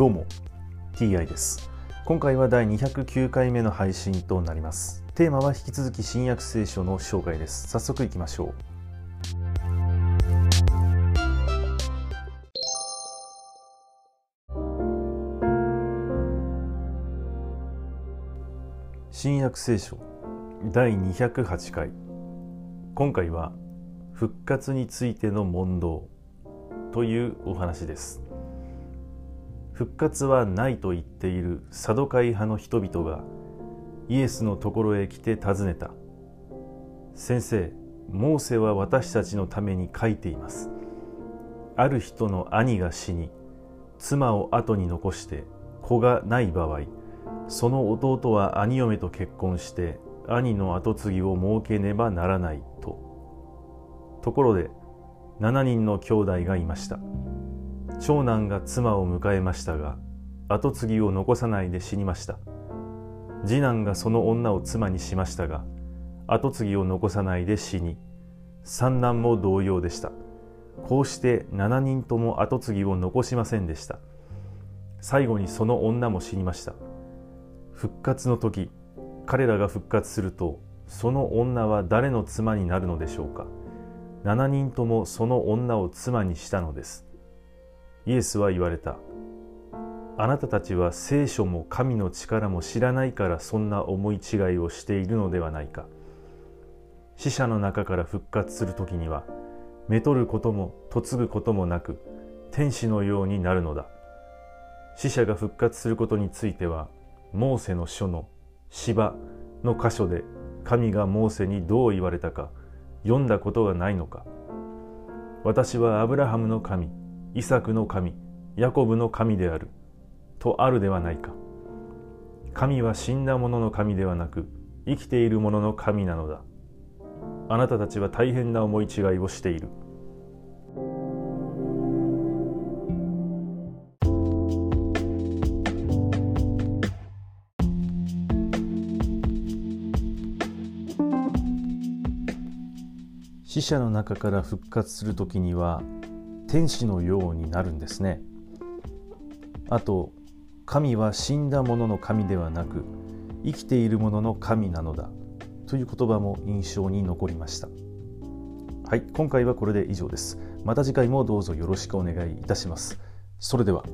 どうも TI です。今回は第209回目の配信となります。テーマは引き続き新約聖書の紹介です。早速いきましょう。新約聖書第208回。今回は復活についての問答というお話です。復活はないと言っているサドカイ派の人々がイエスのところへ来て尋ねた。先生モーセは私たちのために書いています。ある人の兄が死に妻を後に残して子がない場合その弟は兄嫁と結婚して兄の跡継ぎを設けねばならないと。ところで7人の兄弟がいました。長男が妻を迎えましたが跡継ぎを残さないで死にました。次男がその女を妻にしましたが跡継ぎを残さないで死に三男も同様でした。こうして7人とも跡継ぎを残しませんでした。最後にその女も死にました。復活の時彼らが復活するとその女は誰の妻になるのでしょうか。7人ともその女を妻にしたのです。イエスは言われた。あなたたちは聖書も神の力も知らないからそんな思い違いをしているのではないか。死者の中から復活する時にはめとることも嫁ぐこともなく天使のようになるのだ。死者が復活することについてはモーセの書の芝の箇所で神がモーセにどう言われたか読んだことがないのか。私はアブラハムの神イサクの神ヤコブの神であるとあるではないか。神は死んだ者の神ではなく生きている者の神なのだ。あなたたちは大変な思い違いをしている。死者の中から復活する時には天使のようになるんですね。あと神は死んだ者の神ではなく生きている者の神なのだという言葉も印象に残りました。はい今回はこれで以上です。また次回もどうぞよろしくお願いいたします。それでは。